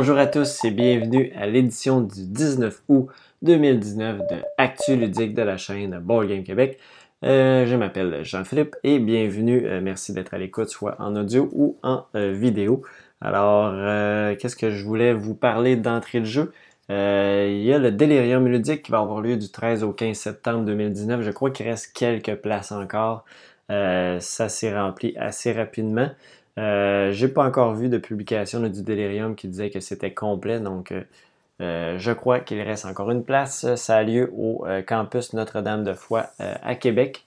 Bonjour à tous et bienvenue à l'édition du 19 août 2019 de Actu Ludique de la chaîne Board Game Québec. Euh, je m'appelle Jean-Philippe et bienvenue. Euh, merci d'être à l'écoute, soit en audio ou en euh, vidéo. Alors, qu'est-ce que je voulais vous parler d'entrée de jeu? il y a le Delirium ludique qui va avoir lieu du 13 au 15 septembre 2019. Je crois qu'il reste quelques places encore. ça s'est rempli assez rapidement. Euh, j'ai pas encore vu de publication du Delirium qui disait que c'était complet, donc euh, euh, je crois qu'il reste encore une place. Ça a lieu au campus Notre-Dame de Foix à Québec.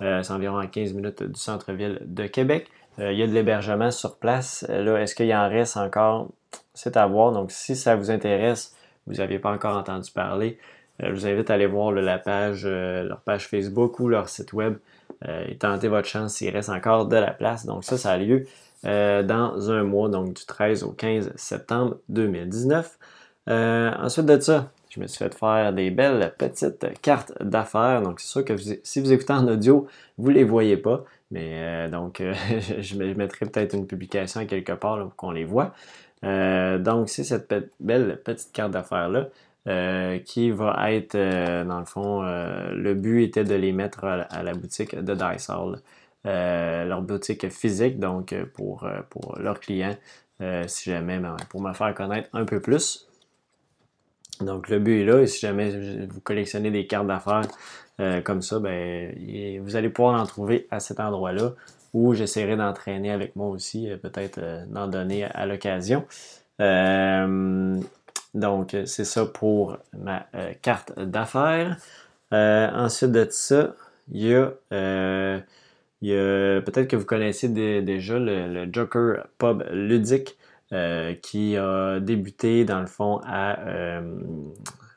c'est environ à 15 minutes du centre-ville de Québec. il y a de l'hébergement sur place. Là, est-ce qu'il en reste encore? C'est à voir. Donc, si ça vous intéresse, vous n'aviez pas encore entendu parler, je vous invite à aller voir la page, leur page Facebook ou leur site web et tenter votre chance s'il reste encore de la place. Donc, ça, ça a lieu euh, dans un mois, donc du 13 au 15 septembre 2019. Euh, ensuite de ça, je me suis fait faire des belles petites cartes d'affaires. Donc, c'est sûr que si vous écoutez en audio, vous ne les voyez pas. Mais euh, donc, je mettrai peut-être une publication quelque part pour qu'on les voit. donc, c'est cette belle petite carte d'affaires-là. qui va être, dans le fond, le but était de les mettre à, la boutique de. Euh, leur boutique physique, donc euh, pour, euh, pour leurs clients, si jamais, ben, pour me faire connaître un peu plus. Donc le but est là, et si jamais vous collectionnez des cartes d'affaires comme ça, ben, vous allez pouvoir en trouver à cet endroit-là, où j'essaierai d'entraîner avec moi aussi, peut-être d'en donner à l'occasion. donc c'est ça pour ma carte d'affaires. ensuite de ça, il y a peut-être que vous connaissez déjà le, Joker Pub ludique euh, qui a débuté dans le fond à, euh,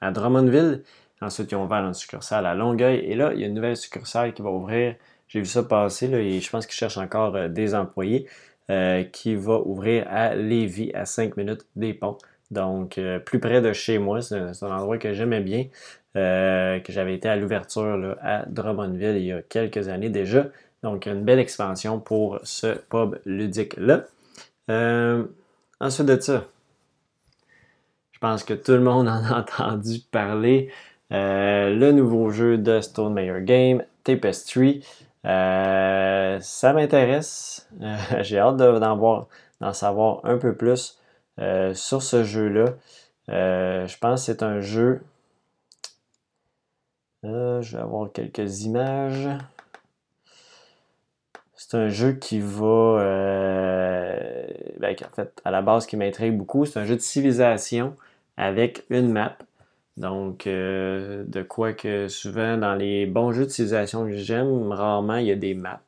à Drummondville. Ensuite, ils ont ouvert une succursale à Longueuil. Et là, il y a une nouvelle succursale qui va ouvrir. J'ai vu ça passer là, et je pense qu'ils cherchent encore euh, des employés qui va ouvrir à Lévis, à 5 minutes des ponts. Donc, plus près de chez moi. C'est un, endroit que j'aimais bien, que j'avais été à l'ouverture à Drummondville il y a quelques années déjà. Donc, une belle expansion pour ce pub ludique-là. Euh, ensuite de ça, je pense que tout le monde en a entendu parler. Euh, le nouveau jeu de Stone Mayer Game, Tapestry. Euh, ça m'intéresse. J'ai hâte d'en savoir un peu plus sur ce jeu-là. je pense que c'est un jeu. je vais avoir quelques images. C'est un jeu qui va, euh, ben, en fait, à la base, qui m'intrigue beaucoup. C'est un jeu de civilisation avec une map. Donc, euh, de quoi que souvent, dans les bons jeux de civilisation que j'aime, rarement il y a des maps.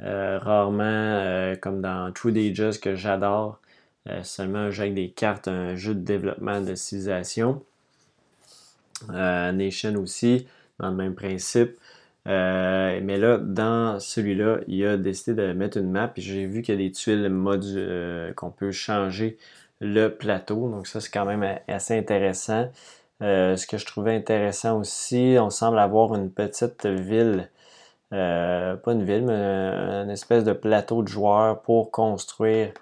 Euh, rarement, comme dans True Ages que j'adore, seulement un jeu avec des cartes, un jeu de développement de civilisation. Nation aussi, dans le même principe. Euh, mais là, dans celui-là, il a décidé de mettre une map. J'ai vu qu'il y a des tuiles euh, qu'on peut changer le plateau. Donc ça, c'est quand même assez intéressant. Euh, ce que je trouvais intéressant aussi, on semble avoir une petite ville, pas une ville, mais une espèce de plateau de joueurs pour construire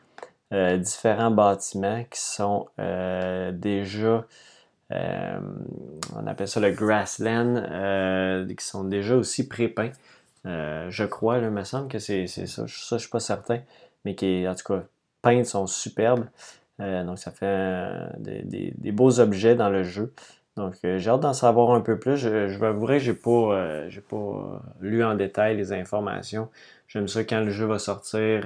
différents bâtiments qui sont déjà euh, on appelle ça le grassland, euh, qui sont déjà aussi pré-peints. Euh, je crois, il me semble que c'est ça. Je suis pas certain. Mais qui, en tout cas, peints sont superbes. donc, ça fait des, beaux objets dans le jeu. Donc, j'ai hâte d'en savoir un peu plus. Je, vous avouer que je n'ai pas, pas lu en détail les informations. J'aime ça quand le jeu va sortir.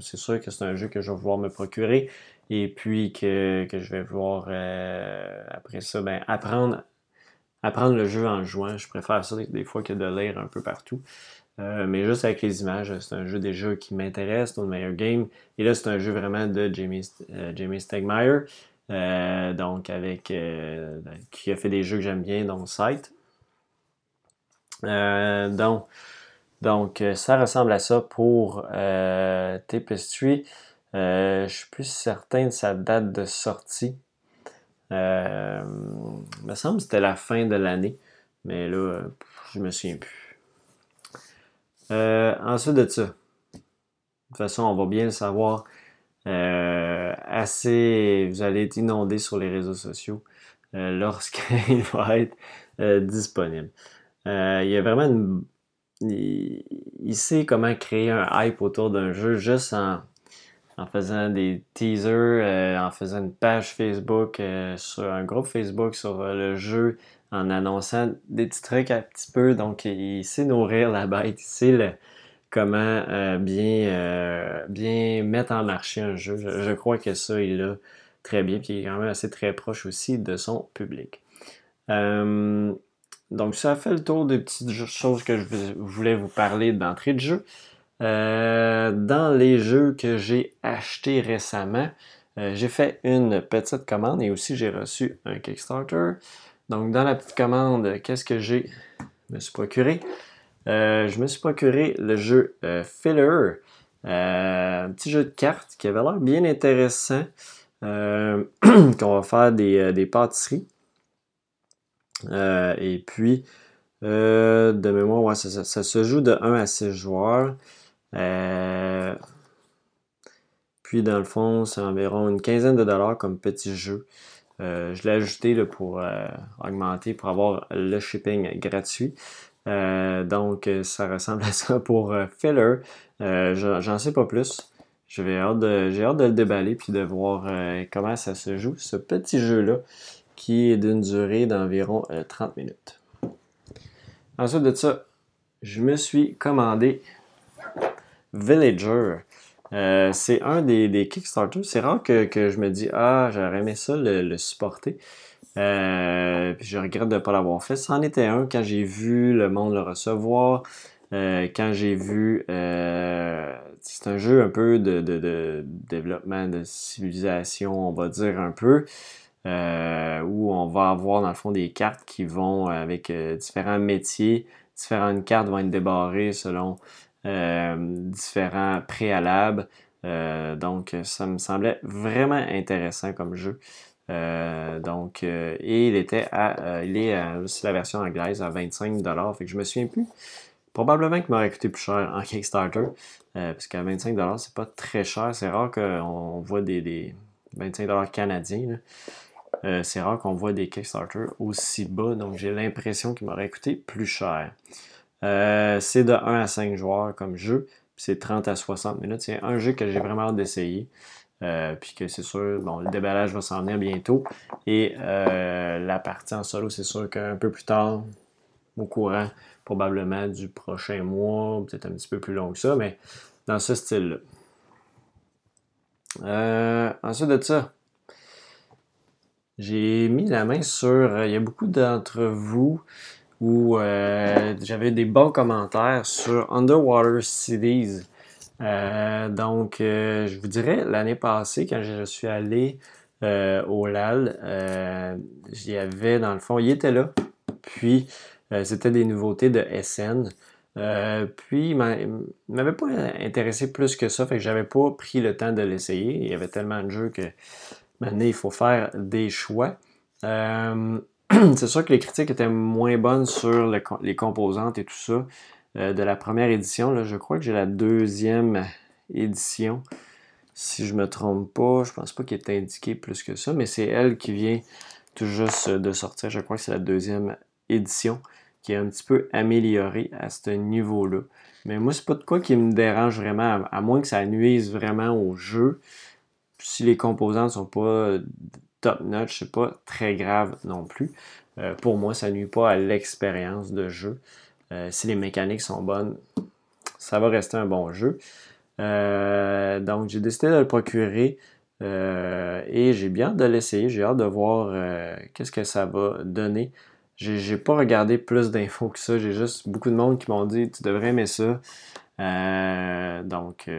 c'est sûr que c'est un jeu que je vais vouloir me procurer et puis que, je vais voir euh, après ça ben, apprendre, apprendre le jeu en jouant. Je préfère ça des fois que de lire un peu partout. Euh, mais juste avec les images, c'est un jeu déjà qui m'intéresse, le meilleur game. Et là, c'est un jeu vraiment de Jamie, euh, Jamie Stegmaier. donc, avec qui a fait des jeux que j'aime bien, dont Sight. donc, donc, ça ressemble à ça pour Tapestry. Euh, je suis plus certain de sa date de sortie. Euh, il me semble que c'était la fin de l'année. Mais là, je me souviens plus. Euh, ensuite de ça, de toute façon, on va bien le savoir assez, vous allez être inondé sur les réseaux sociaux lorsqu'il va être disponible. il y a vraiment une il, sait comment créer un hype autour d'un jeu juste en, faisant des teasers, euh, en faisant une page Facebook, euh, sur un groupe Facebook sur euh, le jeu, en annonçant des petits trucs un petit peu. Donc, il sait nourrir la bête, il sait comment bien, bien mettre en marché un jeu. Je, crois que ça, il l'a très bien, puis il est quand même assez très proche aussi de son public. Donc, ça fait le tour des petites choses que je voulais vous parler d'entrée de jeu. Euh, dans les jeux que j'ai achetés récemment, euh, j'ai fait une petite commande et aussi j'ai reçu un Kickstarter. Donc, dans la petite commande, qu'est-ce que j'ai? Me suis procuré? Euh, je me suis procuré le jeu Filler, un petit jeu de cartes qui avait l'air bien intéressant. qu'on va faire des pâtisseries. Euh, et puis, de mémoire, ça, se joue de 1 à 6 joueurs. Euh, puis, dans le fond, c'est environ une quinzaine de dollars comme petit jeu. je l'ai ajouté pour augmenter, pour avoir le shipping gratuit. donc, ça ressemble à ça pour Filler. J'en sais pas plus. J'ai hâte, de, hâte de le déballer puis de voir comment ça se joue, ce petit jeu-là qui est d'une durée d'environ 30 euh, minutes. Ensuite de ça, je me suis commandé Villager. Euh, c'est un des, des Kickstarter. C'est rare que, je me dis Ah, j'aurais aimé ça le, supporter. Euh, puis je regrette de ne pas l'avoir fait. C'en était un quand j'ai vu le monde le recevoir. quand j'ai vu. c'est un jeu un peu de, de, développement de civilisation, on va dire un peu. Euh, où on va avoir dans le fond des cartes qui vont avec euh, différents métiers. Différentes cartes vont être débarrées selon euh, différents préalables. donc, ça me semblait vraiment intéressant comme jeu. donc, et il était à, il est la version anglaise à 25$. Fait que je me souviens plus. Probablement qu'il m'aurait coûté plus cher en Kickstarter. parce qu'à 25$, c'est pas très cher. C'est rare qu'on voit des, des 25$ canadiens. Euh, c'est rare qu'on voit des Kickstarter aussi bas, donc j'ai l'impression qu'il m'aurait coûté plus cher. Euh, c'est de 1 à 5 joueurs comme jeu, c'est 30 à 60 minutes. C'est un jeu que j'ai vraiment hâte d'essayer. Euh, puis que c'est sûr, bon, le déballage va s'en venir bientôt. Et la partie en solo, c'est sûr qu'un peu plus tard, au courant probablement du prochain mois, peut-être un petit peu plus long que ça, mais dans ce style-là. ensuite de ça, j'ai mis la main sur. Euh, il y a beaucoup d'entre vous où euh, j'avais des bons commentaires sur Underwater Cities. Euh, donc, je vous dirais, l'année passée, quand je suis allé au LAL, j'y y avait, dans le fond, il était là. Puis, c'était des nouveautés de SN. puis, il m'avait pas intéressé plus que ça, fait que j'avais pas pris le temps de l'essayer. Il y avait tellement de jeux que Maintenant, il faut faire des choix. C'est sûr que les critiques étaient moins bonnes sur les composantes et tout ça euh, de la première édition. je crois que j'ai la deuxième édition. Si je me trompe pas, je pense pas qu'il est indiqué plus que ça, mais c'est elle qui vient tout juste de sortir. Je crois que c'est la deuxième édition qui est un petit peu améliorée à ce niveau-là. Mais moi, c'est pas de quoi qui me dérange vraiment, à moins que ça nuise vraiment au jeu si les composants ne sont pas top notch, c'est pas très grave non plus. Euh, pour moi, ça nuit pas à l'expérience de jeu. Euh, si les mécaniques sont bonnes, ça va rester un bon jeu. Euh, donc, j'ai décidé de le procurer et j'ai bien hâte de l'essayer. J'ai hâte de voir qu'est-ce que ça va donner. J'ai pas regardé plus d'infos que ça. J'ai juste beaucoup de monde qui m'ont dit tu devrais aimer ça. donc,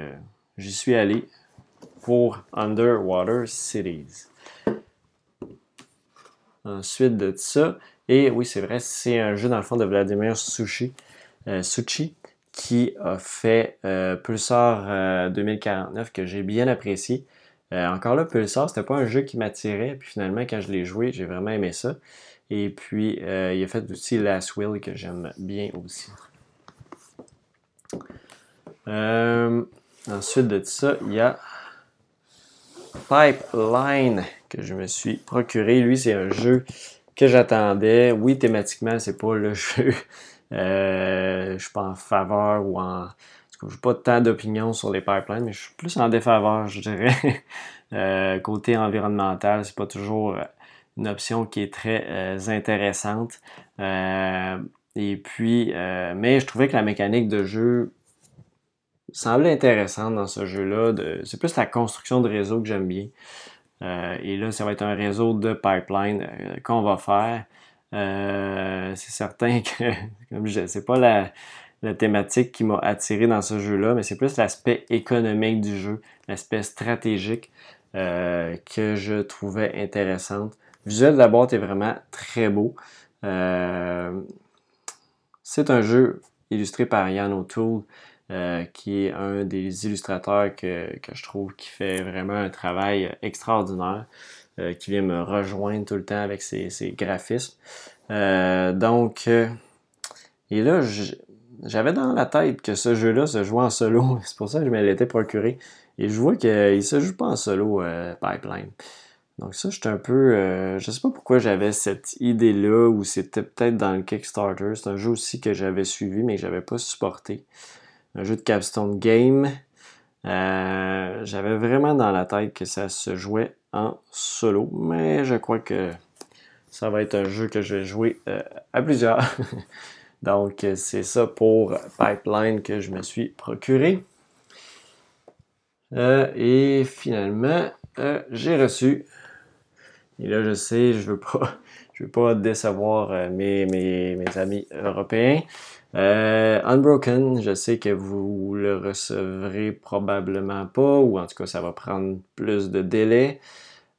j'y suis allé pour Underwater Cities. Ensuite de ça, et oui, c'est vrai, c'est un jeu dans le fond de Vladimir Sushi, euh, qui a fait euh, Pulsar 2049 euh, que j'ai bien apprécié. encore là, Pulsar, c'était pas un jeu qui m'attirait, puis finalement, quand je l'ai joué, j'ai vraiment aimé ça. Et puis, il a fait aussi Last Will que j'aime bien aussi. ensuite de ça, il y a Pipeline que je me suis procuré. Lui, c'est un jeu que j'attendais. Oui, thématiquement, c'est pas le jeu. Euh, je suis pas en faveur ou en. Je n'ai pas tant d'opinion sur les pipelines, mais je suis plus en défaveur, je dirais. Euh, côté environnemental, c'est pas toujours une option qui est très euh, intéressante. et puis, mais je trouvais que la mécanique de jeu semblait intéressante dans ce jeu-là. C'est plus la construction de réseau que j'aime bien. Euh, et là, ça va être un réseau de pipeline euh, qu'on va faire. Euh, c'est certain que, comme je c'est pas la, thématique qui m'a attiré dans ce jeu-là, mais c'est plus l'aspect économique du jeu, l'aspect stratégique que je trouvais intéressante. Le visuel de la boîte est vraiment très beau. c'est un jeu illustré par Yann O'Toole. Euh, qui est un des illustrateurs que, je trouve qui fait vraiment un travail extraordinaire, euh, qui vient me rejoindre tout le temps avec ses, graphismes. Euh, donc, et là, j'avais dans la tête que ce jeu-là se jouait en solo. C'est pour ça que je me l'étais procuré. Et je vois qu'il ne se joue pas en solo, Pipeline. Donc ça, j'étais un peu... je sais pas pourquoi j'avais cette idée-là, ou c'était peut-être dans le Kickstarter. C'est un jeu aussi que j'avais suivi, mais que j'avais pas supporté un jeu de capstone game. Euh, j'avais vraiment dans la tête que ça se jouait en solo, mais je crois que ça va être un jeu que je vais jouer euh, à plusieurs. Donc c'est ça pour Pipeline que je me suis procuré. Euh, et finalement, j'ai reçu. Et là, je sais, je veux pas, je veux pas décevoir mes, mes, mes amis européens. Euh, Unbroken, je sais que vous le recevrez probablement pas, ou en tout cas, ça va prendre plus de délai.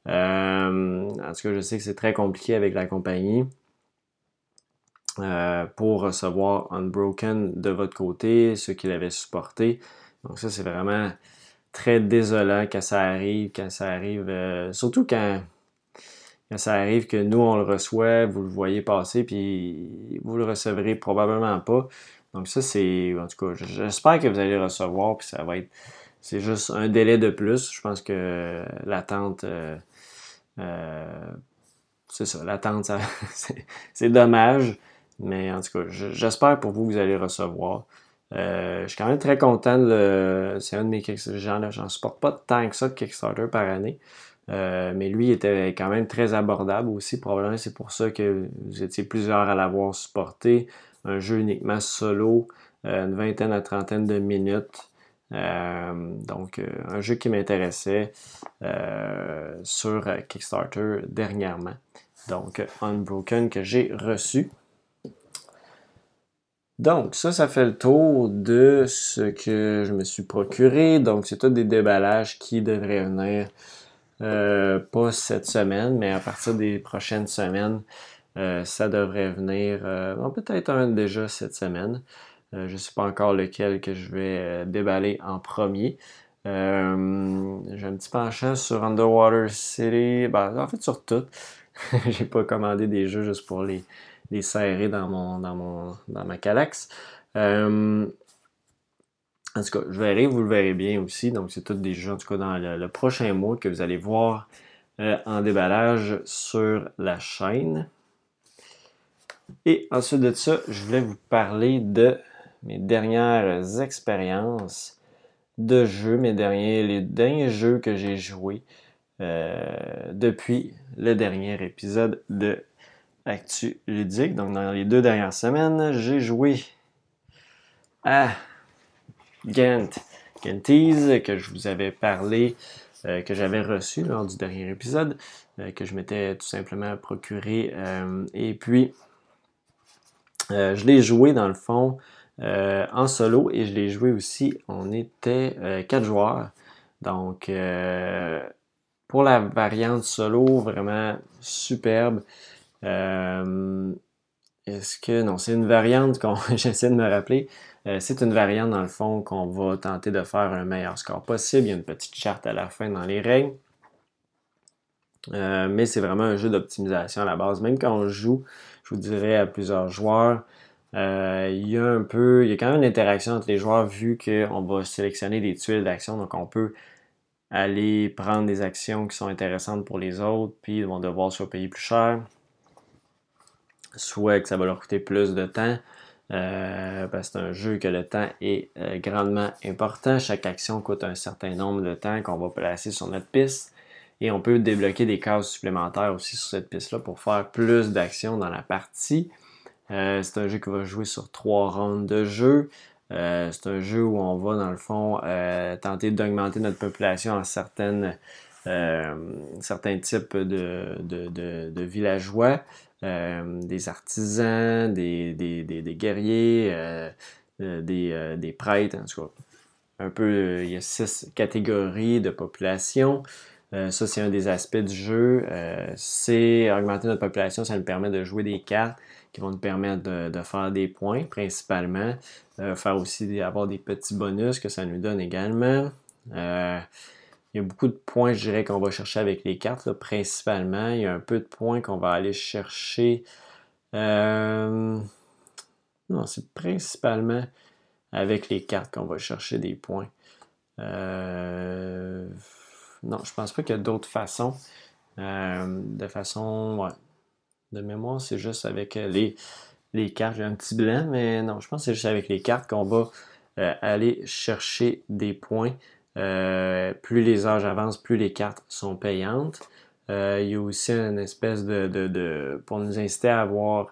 Euh, en tout cas, je sais que c'est très compliqué avec la compagnie euh, pour recevoir Unbroken de votre côté, ceux qui l'avaient supporté. Donc ça, c'est vraiment très désolant quand ça arrive, quand ça arrive, surtout quand ça arrive que nous, on le reçoit, vous le voyez passer, puis vous le recevrez probablement pas. Donc ça, c'est, en tout cas, j'espère que vous allez le recevoir, puis ça va être, c'est juste un délai de plus. Je pense que l'attente, euh, euh, c'est ça, l'attente, c'est dommage. Mais en tout cas, j'espère pour vous que vous allez recevoir. Euh, je suis quand même très content. C'est un de mes Kickstarter. J'en supporte pas tant que ça de Kickstarter par année. Euh, mais lui était quand même très abordable aussi. Probablement c'est pour ça que vous étiez plusieurs à l'avoir supporté. Un jeu uniquement solo, euh, une vingtaine à trentaine de minutes. Euh, donc un jeu qui m'intéressait sur Kickstarter dernièrement. Donc Unbroken que j'ai reçu. Donc, ça, ça fait le tour de ce que je me suis procuré. Donc, c'est tout des déballages qui devraient venir euh, pas cette semaine, mais à partir des prochaines semaines, euh, ça devrait venir. Euh, peut-être un déjà cette semaine. je ne sais pas encore lequel que je vais déballer en premier. J'ai un petit penchant sur Underwater City. Ben, en fait, sur tout. J'ai pas commandé des jeux juste pour les, les serrer dans, mon, dans, mon, dans ma Calax. En tout cas, je verrai, vous le verrez bien aussi. Donc, c'est tous des jeux, en tout cas, dans le, prochain mois que vous allez voir euh, en déballage sur la chaîne. Et ensuite de ça, je voulais vous parler de mes dernières expériences de jeux, mes derniers, les derniers jeux que j'ai joués euh, depuis le dernier épisode de Actu Ludique. Donc, dans les deux dernières semaines, j'ai joué à Gant, Gantease, que je vous avais parlé, euh, que j'avais reçu lors du dernier épisode, euh, que je m'étais tout simplement procuré. Euh, et puis, je l'ai joué dans le fond en solo et je l'ai joué aussi. On était quatre joueurs. Donc, pour la variante solo, vraiment superbe. Est-ce que non, c'est une variante qu'on j'essaie de me rappeler. Euh, c'est une variante, dans le fond, qu'on va tenter de faire un meilleur score possible. Il y a une petite charte à la fin dans les règles. Euh, mais c'est vraiment un jeu d'optimisation à la base. Même quand on joue, je vous dirais, à plusieurs joueurs, euh, il y a un peu, il y a quand même une interaction entre les joueurs vu qu'on va sélectionner des tuiles d'action. Donc on peut aller prendre des actions qui sont intéressantes pour les autres, puis ils vont devoir soit payer plus cher, soit que ça va leur coûter plus de temps. Euh, que c'est un jeu que le temps est euh, grandement important. Chaque action coûte un certain nombre de temps qu'on va placer sur notre piste. Et on peut débloquer des cases supplémentaires aussi sur cette piste-là pour faire plus d'actions dans la partie. Euh, c'est un jeu qui va jouer sur trois rounds de jeu. c'est un jeu où on va, dans le fond, tenter d'augmenter notre population en certaines, certains types de, de villageois. Euh, des artisans, des, guerriers, euh, euh, des, prêtres, en tout cas. Un peu, il y a six catégories de population. ça, c'est un des aspects du jeu. c'est augmenter notre population, ça nous permet de jouer des cartes qui vont nous permettre de, faire des points principalement. faire aussi avoir des petits bonus que ça nous donne également. Il y a beaucoup de points, je dirais, qu'on va chercher avec les cartes, principalement. Il y a un peu de points qu'on va aller chercher. Euh, non, c'est principalement avec les cartes qu'on va chercher des points. Euh, non, je pense pas qu'il y a d'autres façons. Euh, de façon, ouais. De mémoire, c'est juste avec les, les cartes. J'ai un petit blanc, mais non, je pense que c'est juste avec les cartes qu'on va aller chercher des points. Euh, plus les âges avancent, plus les cartes sont payantes. Euh, il y a aussi une espèce de, pour nous inciter à avoir,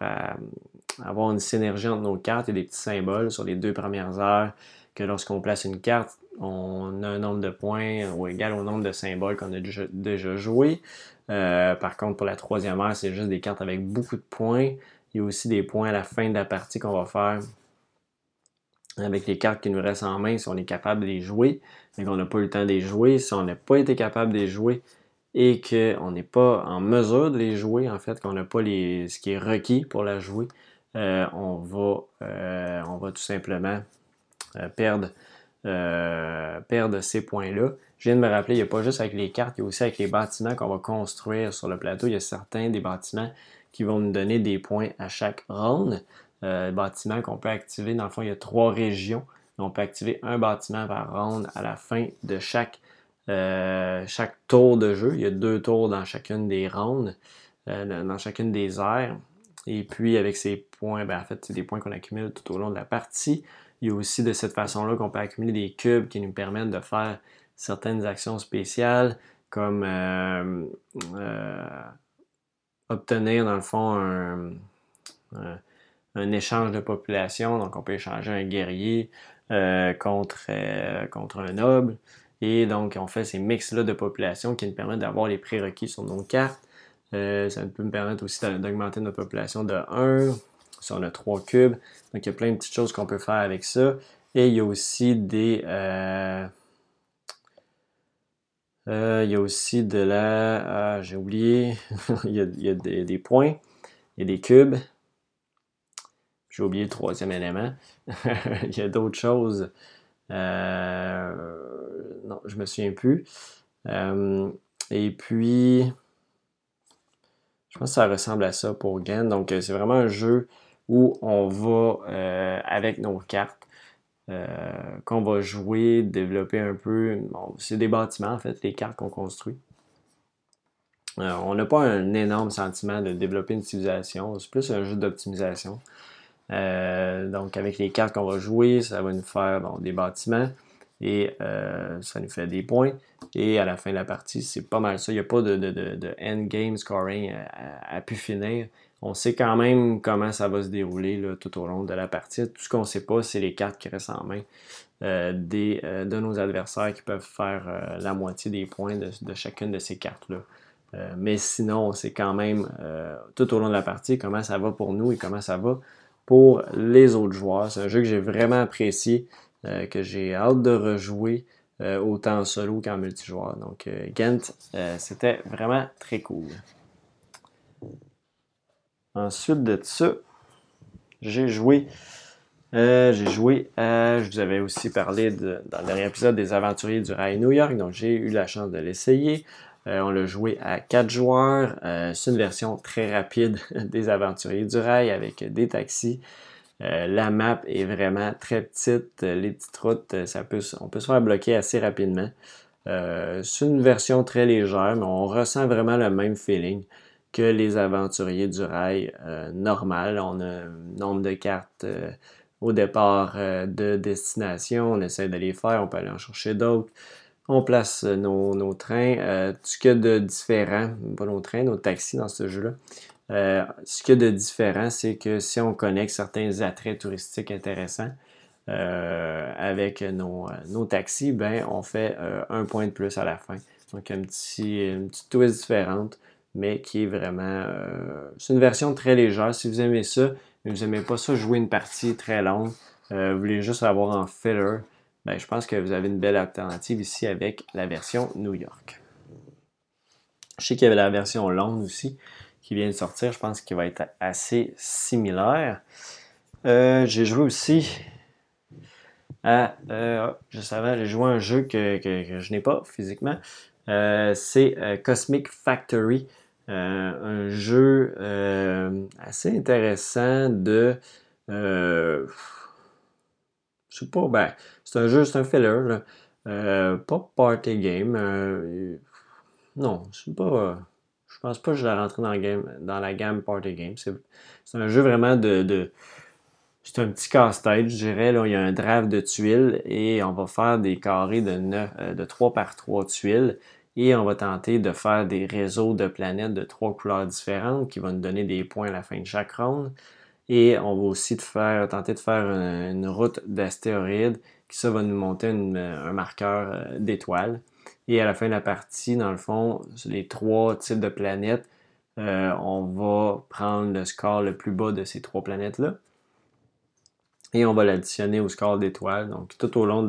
avoir une synergie entre nos cartes et des petits symboles sur les deux premières heures que lorsqu'on place une carte, on a un nombre de points ou égal au nombre de symboles qu'on a déjà, joué. Euh, par contre, pour la troisième heure, c'est juste des cartes avec beaucoup de points. Il y a aussi des points à la fin de la partie qu'on va faire avec les cartes qui nous restent en main si on est capable de les jouer, mais qu'on n'a pas eu le temps de les jouer. Si on n'a pas été capable de les jouer et qu'on n'est pas en mesure de les jouer, en fait, qu'on n'a pas les, ce qui est requis pour la jouer, euh, on, va, euh, on va tout simplement euh, perdre, perdre ces points-là. Je viens de me rappeler, il n'y a pas juste avec les cartes, il y a aussi avec les bâtiments qu'on va construire sur le plateau. Il y a certains des bâtiments qui vont nous donner des points à chaque ronde. Euh, bâtiments qu'on peut activer. Dans le fond, il y a trois régions. On peut activer un bâtiment par ronde à la fin de chaque, euh, chaque tour de jeu. Il y a deux tours dans chacune des rondes, euh, dans chacune des aires. Et puis, avec ces points, ben, en fait, c'est des points qu'on accumule tout au long de la partie. Il y a aussi de cette façon-là qu'on peut accumuler des cubes qui nous permettent de faire certaines actions spéciales, comme obtenir, dans le fond, un un échange de population. Donc, on peut échanger un guerrier euh, contre, euh, contre un noble. Et donc, on fait ces mix-là de population qui nous permettent d'avoir les prérequis sur nos cartes. Euh, ça peut me permettre aussi d'augmenter notre population de 1 si on a 3 cubes. Donc, il y a plein de petites choses qu'on peut faire avec ça. Et il y a aussi des... il y a aussi de la... Ah, j'ai oublié. il y a, des, points. Il y a des cubes. J'ai oublié le troisième élément. Il y a d'autres choses. Euh, non, je me souviens plus. Euh, et puis, je pense que ça ressemble à ça pour Gan. Donc, euh, c'est vraiment un jeu où on va, avec nos cartes, qu'on va jouer, développer un peu. c'est des bâtiments, en fait, les cartes qu'on construit. on n'a pas un énorme sentiment de développer une civilisation. C'est plus un jeu d'optimisation. Euh, donc, avec les cartes qu'on va jouer, ça va nous faire des bâtiments et euh, ça nous fait des points. Et à la fin de la partie, c'est pas mal ça. Il n'y a pas de, de, endgame scoring à, pu finir. On sait quand même comment ça va se dérouler tout au long de la partie. Tout ce qu'on ne sait pas, c'est les cartes qui restent en main euh, des, de nos adversaires qui peuvent faire la moitié des points de, chacune de ces cartes-là. mais sinon, on sait quand même tout au long de la partie comment ça va pour nous et comment ça va pour les autres joueurs. C'est un jeu que j'ai vraiment apprécié, euh, que j'ai hâte de rejouer euh, autant en solo qu'en multijoueur. Donc, euh, Ghent, c'était vraiment très cool. Ensuite de ça, j'ai joué. j'ai joué. Je vous avais aussi parlé dans le dernier épisode des Aventuriers du Rail New York, donc j'ai eu la chance de l'essayer. Euh, on l'a joué à 4 joueurs. Euh, c'est une version très rapide des Aventuriers du Rail avec des taxis. Euh, la map est vraiment très petite. Les petites routes, on peut se faire bloquer assez rapidement. c'est une version très légère, mais on ressent vraiment le même feeling que les aventuriers du rail normal. On a un nombre de cartes au départ de destination, on essaie de les faire, on peut aller en chercher d'autres. On place nos, trains. ce qu'il y a de différent, pas nos trains, nos taxis dans ce jeu-là, euh, ce qu'il y a de différent, c'est que si on connecte certains attraits touristiques intéressants euh, avec nos, taxis, ben, on fait euh, un point de plus à la fin. Donc, un petit, une petite twist différente, mais qui est vraiment. c'est une version très légère. Si vous aimez ça, mais vous n'aimez pas ça jouer une partie très longue, vous voulez juste avoir en filler, ben, je pense que vous avez une belle alternative ici avec la version New York. Je sais qu'il y avait la version longue aussi qui vient de sortir, je pense qu'il va être assez similaire. Euh, j'ai joué aussi à. Euh, j'ai joué à un jeu que, je n'ai pas physiquement. Euh, c'est Cosmic Factory. un jeu assez intéressant de. Je sais pas, ben, c'est un jeu, c'est un filler. pas party game. non, c'est pas. Je pense pas que je l'ai rentré dans la, gamme Party Game. C'est un jeu vraiment de. c'est un petit casse-tête, je dirais. Là, il y a un draft de tuiles et on va faire des carrés de, 9, euh, de 3 par 3 tuiles. Et on va tenter de faire des réseaux de planètes de trois couleurs différentes qui vont nous donner des points à la fin de chaque ronde. Et on va aussi tenter de faire une, route d'astéroïdes qui ça va nous monter un marqueur euh, d'étoiles. Et à la fin de la partie, dans le fond, les trois types de planètes, euh, on va prendre le score le plus bas de ces trois planètes-là. Et on va l'additionner au score d'étoiles. Donc, tout au long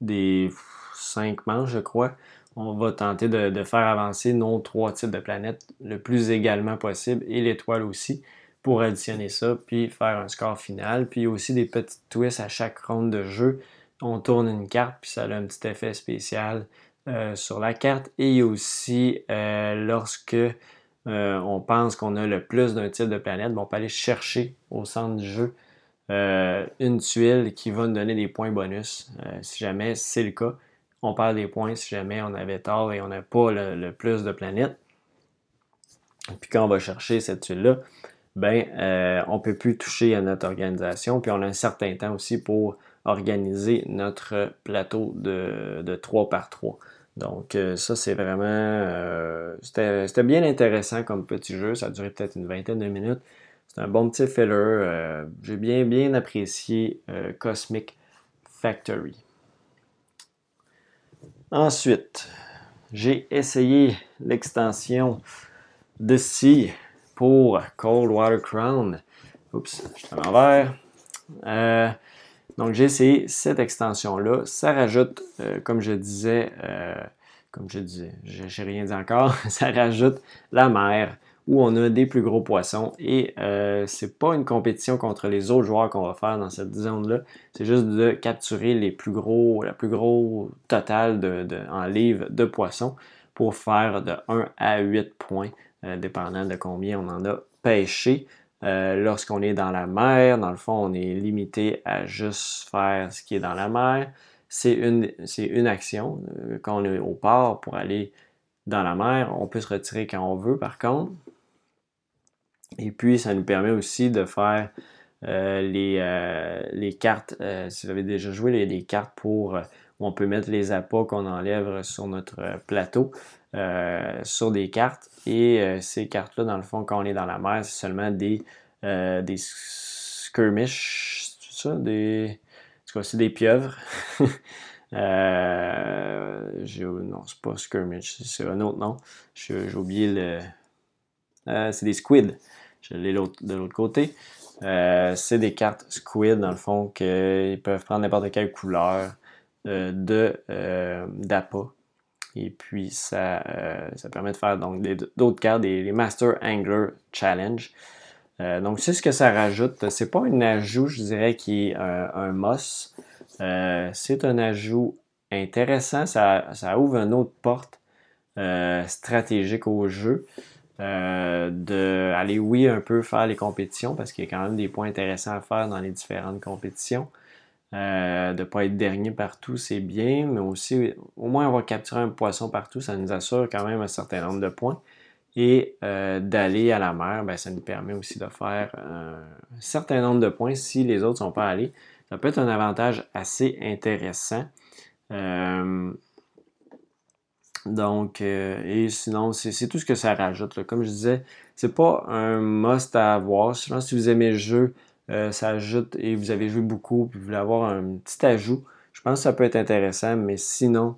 des cinq manches, je crois, on va tenter de, faire avancer nos trois types de planètes le plus également possible et l'étoile aussi pour additionner ça, puis faire un score final. Puis aussi des petites twists à chaque ronde de jeu. On tourne une carte, puis ça a un petit effet spécial euh, sur la carte et aussi euh, lorsque euh, on pense qu'on a le plus d'un type de planète, on peut aller chercher au centre du jeu une tuile qui va nous donner des points bonus. si jamais c'est le cas, on perd des points si jamais on avait tort et on n'a pas le, plus de planètes. Puis quand on va chercher cette tuile-là, ben, on ne peut plus toucher à notre organisation. Puis on a un certain temps aussi pour organiser notre plateau de, de 3 par 3. Donc euh, ça, c'est vraiment... Euh, c'était bien intéressant comme petit jeu. Ça a duré peut-être une vingtaine de minutes. C'est un bon petit filler. Euh, j'ai bien, bien apprécié Cosmic Factory. Ensuite, j'ai essayé l'extension de Sea pour Cold Water Crown. Oups, je suis à l'envers. Donc, j'ai essayé cette extension-là. Ça rajoute, euh, comme je disais, euh, comme je disais, j'ai rien dit encore, ça rajoute la mer où on a des plus gros poissons et euh, c'est pas une compétition contre les autres joueurs qu'on va faire dans cette zone-là. C'est juste de capturer les plus gros, la plus gros total de, en livres de poissons pour faire de 1 à 8 points, dépendant de combien on en a pêché. Euh, lorsqu'on est dans la mer, dans le fond, on est limité à juste faire ce qui est dans la mer. C'est une, une action. Euh, quand on est au port pour aller dans la mer, on peut se retirer quand on veut, par contre. Et puis, ça nous permet aussi de faire euh, les, cartes. si vous avez déjà joué, les, les cartes pour où on peut mettre les appâts qu'on enlève sur notre plateau sur des cartes. Et ces cartes-là, dans le fond, quand on est dans la mer, c'est seulement des, des skirmish, c'est ça? Des. C'est des pieuvres. euh, non, c'est pas skirmish, c'est un autre nom. J'ai oublié le. c'est des squids. Je l'ai de l'autre côté. c'est des cartes squid, dans le fond, qu'ils peuvent prendre n'importe quelle couleur de d'appât. Et puis, ça, euh, ça permet de faire donc d'autres cartes, des, les Master Angler Challenge. Euh, donc, c'est ce que ça rajoute. C'est pas un ajout, je dirais, qui est un, must. Euh, c'est un ajout intéressant. Ça, ça, ouvre une autre porte stratégique au jeu. de aller, oui, un peu faire les compétitions parce qu'il y a quand même des points intéressants à faire dans les différentes compétitions. De ne pas être dernier partout, c'est bien, mais aussi au moins avoir capturé un poisson partout, ça nous assure quand même un certain nombre de points. Et d'aller à la mer, ben, ça nous permet aussi de faire un certain nombre de points si les autres ne sont pas allés. Ça peut être un avantage assez intéressant. Donc, euh, et sinon, c'est tout ce que ça rajoute. Comme je disais, c'est pas un must à avoir. Je pense si vous aimez le jeu, euh, ça ajoute et vous avez joué beaucoup, puis vous voulez avoir un petit ajout, je pense que ça peut être intéressant, mais sinon,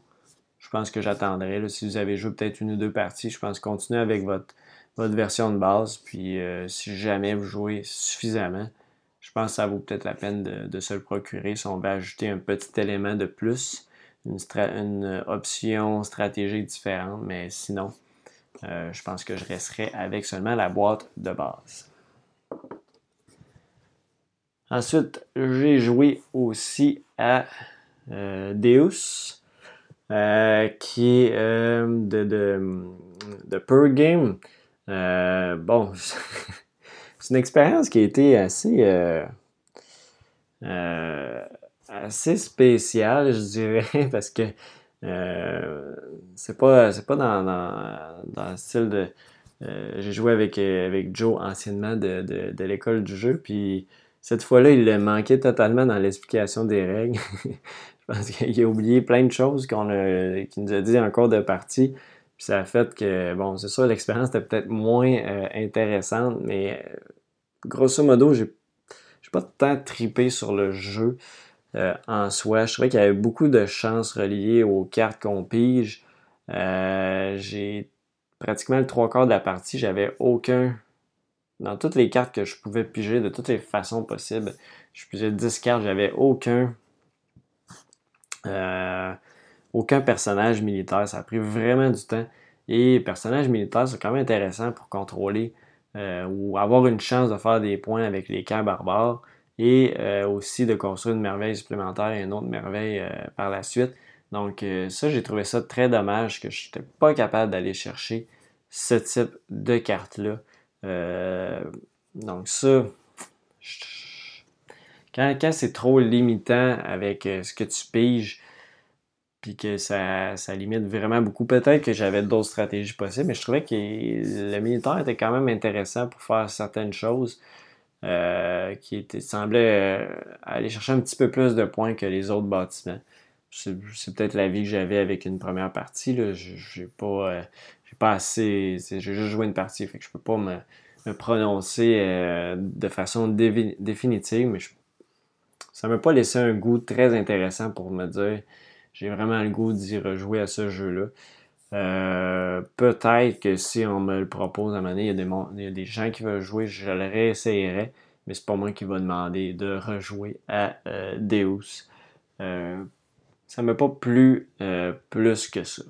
je pense que j'attendrai. Si vous avez joué peut-être une ou deux parties, je pense continuer avec votre, version de base. Puis euh, si jamais vous jouez suffisamment, je pense que ça vaut peut-être la peine de, de, se le procurer si on veut ajouter un petit élément de plus une, option stratégique différente, mais sinon, euh, je pense que je resterai avec seulement la boîte de base. Ensuite, j'ai joué aussi à euh, Deus, euh, qui est de, de, de Per Game. bon, c'est une expérience qui a été assez assez spécial, je dirais, parce que euh, c'est pas, pas dans, dans, le style de. Euh, j'ai joué avec, euh, avec Joe anciennement de, de, l'école du jeu, puis cette fois-là, il manquait totalement dans l'explication des règles. je pense qu'il a oublié plein de choses qu'on qu'il nous a dit en cours de partie. Puis ça a fait que, bon, c'est sûr, l'expérience était peut-être moins intéressante, mais grosso modo, j'ai, pas tant tripé sur le jeu. Euh, en soi. Je trouvais qu'il y avait beaucoup de chances reliées aux cartes qu'on pige. Euh, j'ai pratiquement le trois quarts de la partie, j'avais aucun. Dans toutes les cartes que je pouvais piger de toutes les façons possibles, je pigeais 10 cartes, j'avais aucun. Euh, aucun personnage militaire. Ça a pris vraiment du temps. Et personnage militaire, c'est quand même intéressant pour contrôler ou avoir une chance de faire des points avec les camps barbares et euh, aussi de construire une merveille supplémentaire et une autre merveille euh, par la suite. Donc euh, ça, j'ai trouvé ça très dommage que je n'étais pas capable d'aller chercher ce type de carte-là. Donc ça, quand, c'est trop limitant avec ce que tu piges, puis que ça, ça, limite vraiment beaucoup. Peut-être que j'avais d'autres stratégies possibles, mais je trouvais que le militaire était quand même intéressant pour faire certaines choses. Euh, qui était, semblait euh, aller chercher un petit peu plus de points que les autres bâtiments. C'est, peut-être la vie que j'avais avec une première partie. Là. J'ai pas, euh, pas assez. J'ai juste joué une partie, fait que je peux pas me, prononcer de façon définitive, mais ça m'a pas laissé un goût très intéressant pour me dire j'ai vraiment le goût d'y rejouer à ce jeu-là. Euh, peut-être que si on me le propose à un moment donné, il y a des, gens qui veulent jouer, je le réessayerai, mais c'est pas moi qui va demander de rejouer à euh, Deus. Euh, ça m'a pas plu plus que ça.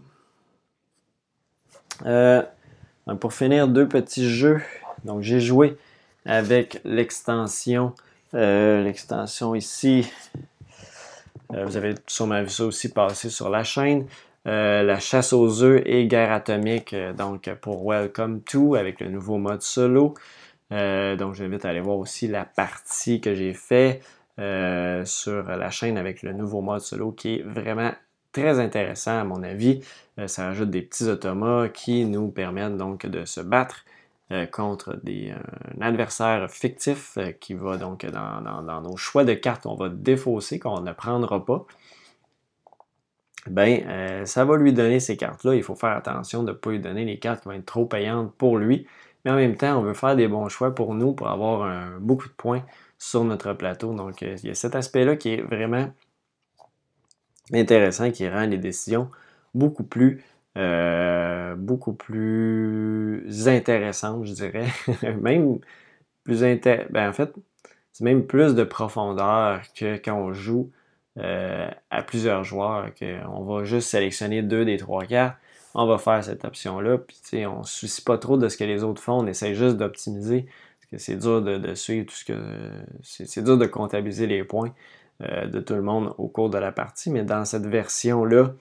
Pour finir, deux petits jeux. Donc j'ai joué avec l'extension. l'extension ici. vous avez sûrement vu ça aussi passer sur la chaîne. Euh, la chasse aux œufs et guerre atomique, euh, donc pour Welcome to avec le nouveau mode solo. Euh, donc, j'invite à aller voir aussi la partie que j'ai fait sur la chaîne avec le nouveau mode solo qui est vraiment très intéressant à mon avis. ça ajoute des petits automas qui nous permettent donc de se battre contre des, un adversaire fictif qui va donc dans, nos choix de cartes, on va défausser, qu'on ne prendra pas ben, euh, ça va lui donner ces cartes-là. Il faut faire attention de ne pas lui donner les cartes qui vont être trop payantes pour lui. Mais en même temps, on veut faire des bons choix pour nous pour avoir beaucoup de points sur notre plateau. Donc, euh, il y a cet aspect-là qui est vraiment intéressant, qui rend les décisions beaucoup plus, euh, beaucoup plus intéressantes, je dirais. même plus. Ben, en fait, c'est même plus de profondeur que quand on joue euh, à plusieurs joueurs, qu'on va juste sélectionner deux des trois cartes, on va faire cette option-là, puis on ne se soucie pas trop de ce que les autres font, on essaie juste d'optimiser, parce que c'est dur de, suivre tout ce que... C'est dur de comptabiliser les points de tout le monde au cours de la partie, mais dans cette version-là,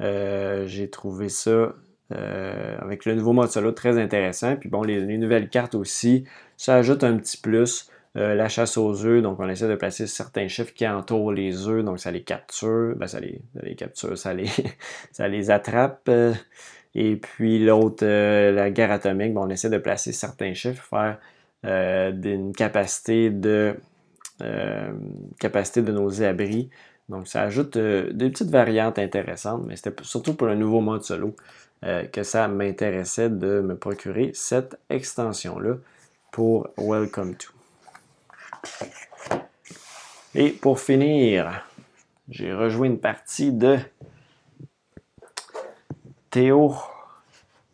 euh, j'ai trouvé ça avec le nouveau mode solo très intéressant. Puis bon, les, nouvelles cartes aussi, ça ajoute un petit plus. la chasse aux œufs, donc on essaie de placer certains chiffres qui entourent les œufs, donc ça les capture, ben ça, les, ça les capture, ça les, ça les attrape. Et puis l'autre, la guerre atomique, ben, on essaie de placer certains chiffres, faire une capacité de capacité de nos abris. Donc ça ajoute des petites variantes intéressantes, mais c'était surtout pour le nouveau mode solo euh, que ça m'intéressait de me procurer cette extension-là pour Welcome to. Et pour finir, j'ai rejoué une partie de Théo,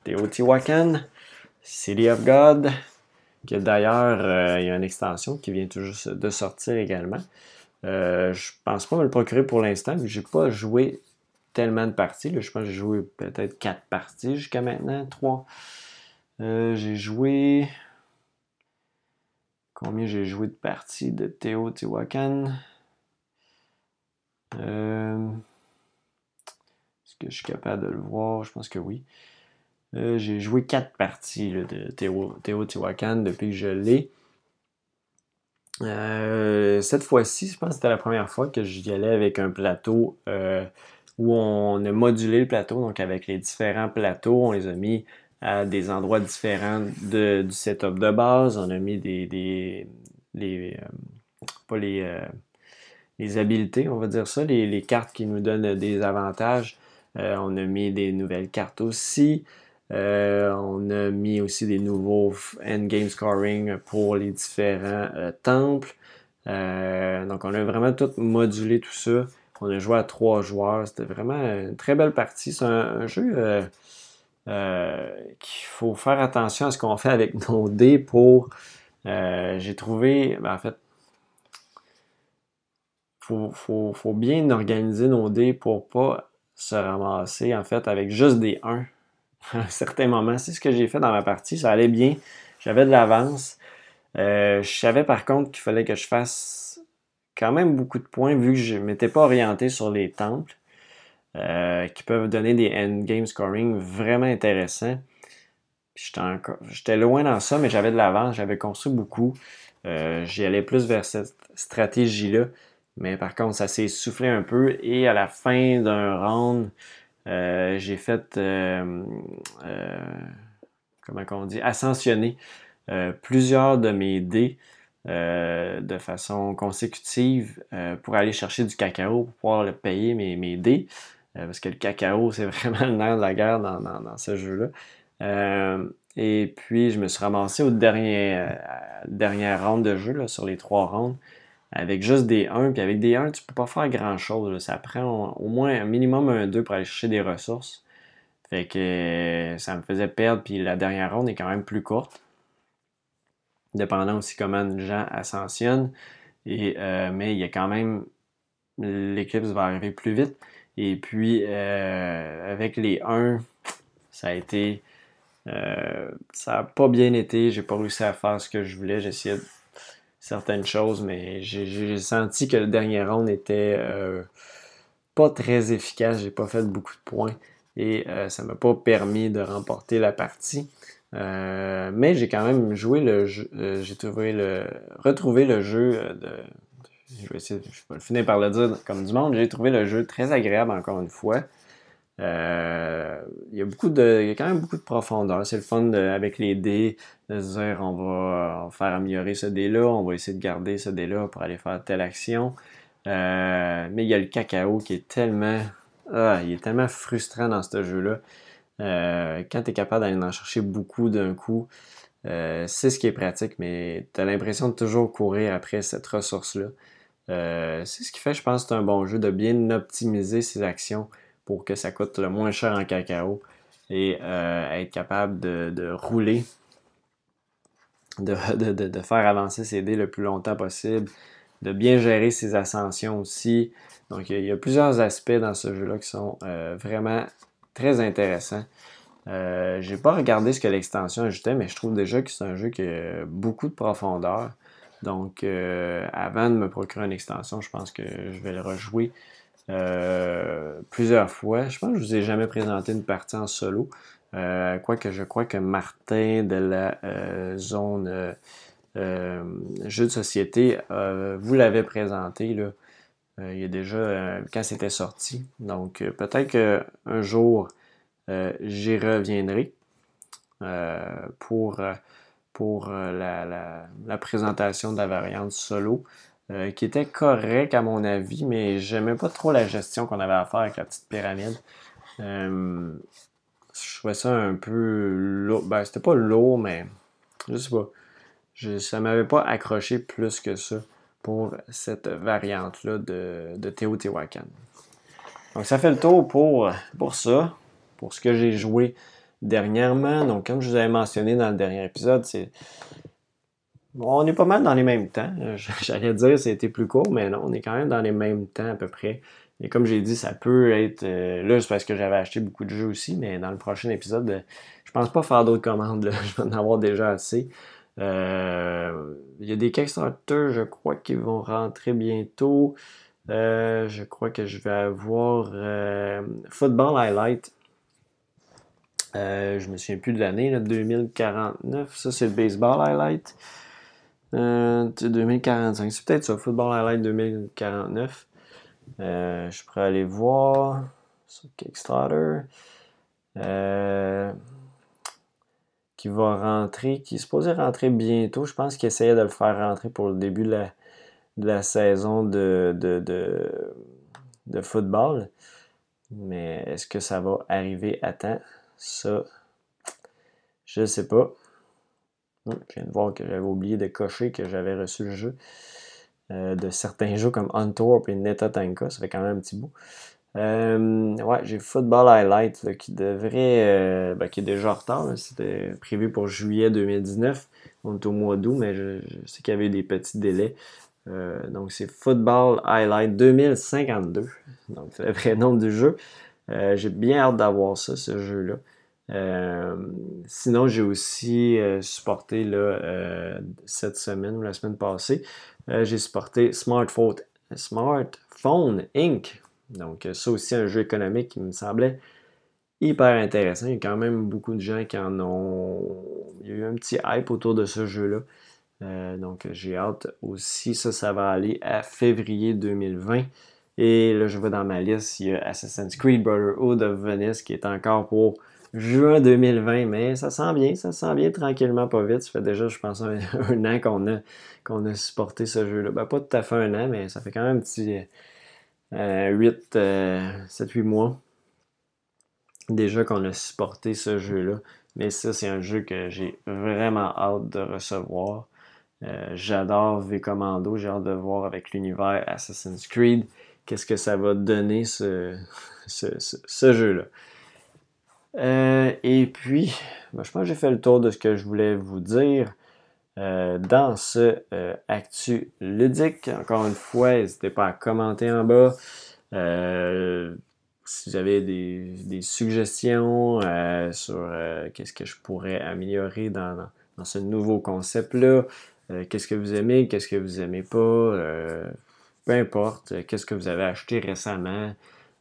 Teotihuacan, City of God, d'ailleurs, euh, il y a une extension qui vient tout juste de sortir également. Euh, je pense pas me le procurer pour l'instant, mais j'ai pas joué tellement de parties. Je pense que j'ai joué peut-être quatre parties jusqu'à maintenant. Trois. Euh, j'ai joué. Combien j'ai joué de parties de Théo Tiwakan? Euh, est-ce que je suis capable de le voir? Je pense que oui. Euh, j'ai joué quatre parties de Théo, Tiwakan depuis que je l'ai. cette fois-ci, je pense que c'était la première fois que j'y allais avec un plateau où on a modulé le plateau, donc avec les différents plateaux, on les a mis à des endroits différents du setup de base. On a mis des, des les, euh, pas les, euh, les habiletés, on va dire ça, les, cartes qui nous donnent des avantages. Euh, on a mis des nouvelles cartes aussi. On a mis aussi des nouveaux endgame scoring pour les différents temples. donc on a vraiment tout modulé tout ça. On a joué à trois joueurs. C'était vraiment une très belle partie. C'est un, jeu euh, euh, qu'il faut faire attention à ce qu'on fait avec nos dés pour. Euh, j'ai trouvé. Ben, en fait, il faut, bien organiser nos dés pour pas se ramasser en fait avec juste des 1 à un certain moment. C'est ce que j'ai fait dans ma partie. Ça allait bien. J'avais de l'avance. je savais par contre qu'il fallait que je fasse quand même beaucoup de points vu que je ne m'étais pas orienté sur les temples euh, qui peuvent donner des endgame scoring vraiment intéressants. J'étais loin dans ça, mais j'avais de l'avance, j'avais construit beaucoup. Euh, j'y allais plus vers cette stratégie-là. Mais par contre, ça s'est soufflé un peu et à la fin d'un round, euh, j'ai fait, comment on dit, ascensionner plusieurs de mes dés euh, de façon consécutive euh, pour aller chercher du cacao pour pouvoir le payer mes, mes dés. Euh, parce que le cacao, c'est vraiment le nerf de la guerre dans, ce jeu-là. et puis, je me suis ramassé au dernier, dernière de jeu, sur les trois rondes, avec juste des 1. Puis avec des 1, tu peux pas faire grand-chose. Ça prend au moins un minimum un 2 pour aller chercher des ressources. Fait que ça me faisait perdre. Puis la dernière ronde est quand même plus courte dépendant aussi comment les gens ascensionnent. Et, euh, mais il y a quand même, l'éclipse va arriver plus vite. Et puis, euh, avec les 1, ça a été, euh, ça n'a pas bien été. J'ai pas réussi à faire ce que je voulais. Essayé certaines choses, mais j'ai senti que le dernier round était pas très efficace. J'ai pas fait beaucoup de points et ça m'a pas permis de remporter la partie. Euh, mais j'ai quand même joué le jeu, euh, j'ai trouvé le, retrouvé le jeu euh, de, je vais essayer, je vais finir par le dire comme du monde, j'ai trouvé le jeu très agréable encore une fois. Il y a beaucoup de, il y a quand même beaucoup de profondeur. C'est le fun avec les dés de se dire on va, faire améliorer ce dé-là, on va essayer de garder ce dé-là pour aller faire telle action. mais il y a le cacao qui est tellement, ah, il est tellement frustrant dans ce jeu-là. Euh, quand tu es capable d'aller en chercher beaucoup d'un coup, euh, c'est ce qui est pratique, mais tu as l'impression de toujours courir après cette ressource-là. Euh, c'est ce qui fait, je pense, c'est un bon jeu de bien optimiser ses actions pour que ça coûte le moins cher en cacao et être capable de, rouler, de, faire avancer ses dés le plus longtemps possible, de bien gérer ses ascensions aussi. Donc, il y a plusieurs aspects dans ce jeu-là qui sont vraiment très intéressant. Euh, j'ai pas regardé ce que l'extension ajoutait, mais je trouve déjà que c'est un jeu qui a beaucoup de profondeur. Donc, euh, avant de me procurer une extension, je pense que je vais le rejouer euh, plusieurs fois. Je pense que je vous ai jamais présenté une partie en solo. quoique je crois que Martin de la zone jeu de société, vous l'avez présenté il y a déjà quand c'était sorti. Donc peut-être qu'un jour j'y reviendrai pour, pour la, la, présentation de la variante solo. Euh, qui était correct à mon avis, mais j'aimais pas trop la gestion qu'on avait à faire avec la petite pyramide. Euh, je trouvais ça un peu lourd. Ben, c'était pas lourd, mais je sais pas. Je, ça m'avait pas accroché plus que ça pour cette variante-là de, de Teotihuacan. Donc, ça fait le tour pour, pour ça, pour ce que j'ai joué dernièrement. Donc, comme je vous avais mentionné dans le dernier épisode, c'est on est pas mal dans les mêmes temps. Euh, j'allais dire c'était plus court, mais non, on est quand même dans les mêmes temps à peu près. Et comme j'ai dit, ça peut être. Euh, là, c'est parce que j'avais acheté beaucoup de jeux aussi, mais dans le prochain épisode, euh, je pense pas faire d'autres commandes. Je vais en avoir déjà assez. Il y a des Kickstarter, je crois, qui vont rentrer bientôt. je crois que je vais avoir Football Highlight. je me souviens plus de l'année, 2049. Ça, c'est le Baseball Highlight. 2045, euh, c'est peut-être ça, Football Highlight 2049. Euh, je pourrais aller voir sur Kickstarter. Euh, qui va rentrer, qui est supposé rentrer bientôt. Je pense qu'il essayait de le faire rentrer pour le début de la, saison de, de, de, football. Mais est-ce que ça va arriver à temps? Ça, je ne sais pas. Je viens de voir que j'avais oublié de cocher que j'avais reçu le jeu euh, de certains jeux comme Antwerp et Neta Tanka. Ça fait quand même un petit bout. Euh, ouais, j'ai Football Highlight qui devrait. Euh, ben, qui est déjà en retard. C'était prévu pour juillet 2019. On est au mois d'août, mais je, sais qu'il y avait des petits délais. donc c'est Football Highlight 2052. Donc c'est le vrai nom du jeu. j'ai bien hâte d'avoir ça, ce jeu-là. Euh, sinon, j'ai aussi euh, supporté là, euh, cette semaine ou la semaine passée, j'ai supporté Smartphone, Inc. Donc, ça aussi, un jeu économique qui me semblait hyper intéressant. Il y a quand même beaucoup de gens qui en ont. Il y a eu un petit hype autour de ce jeu-là. donc, j'ai hâte aussi. Ça, ça va aller à février 2020. Et là, je vois dans ma liste, il y a Assassin's Creed Brotherhood of Venice qui est encore pour juin 2020, mais ça sent bien, ça sent bien tranquillement, pas vite. Ça fait déjà, je pense, un, an qu'on a, a supporté ce jeu-là. Ben, pas tout à fait un an, mais ça fait quand même un petit 8, 7-8 mois déjà qu'on a supporté ce jeu-là. Mais ça, c'est un jeu que j'ai vraiment hâte de recevoir. Euh, j'adore V Commando, j'ai hâte de voir avec l'univers Assassin's Creed qu'est-ce que ça va donner ce, ce jeu-là. Euh, et puis, ben, je pense que j'ai fait le tour de ce que je voulais vous dire euh, dans ce euh, Actu ludique. Encore une fois, n'hésitez pas à commenter en bas. si vous avez des, suggestions sur qu'est-ce que je pourrais améliorer dans, dans ce nouveau concept-là, qu'est-ce que vous aimez, qu'est-ce que vous aimez pas, peu importe, qu'est-ce que vous avez acheté récemment.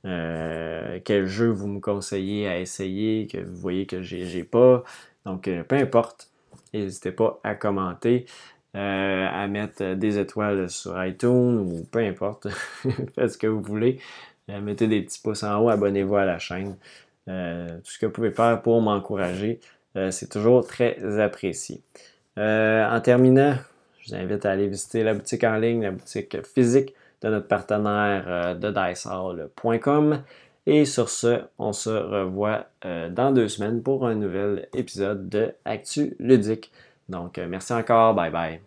Euh, quel jeu vous me conseillez à essayer, que vous voyez que j'ai pas. Donc, euh, peu importe, n'hésitez pas à commenter, euh, à mettre des étoiles sur iTunes ou peu importe, faites ce que vous voulez. mettez des petits pouces en haut, abonnez-vous à la chaîne. tout ce que vous pouvez faire pour m'encourager, c'est toujours très apprécié. en terminant, je vous invite à aller visiter la boutique en ligne, la boutique physique de notre partenaire euh, de dicehall.com. Et sur ce, on se revoit euh, dans deux semaines pour un nouvel épisode de Actu Ludique. Donc, euh, merci encore. Bye bye.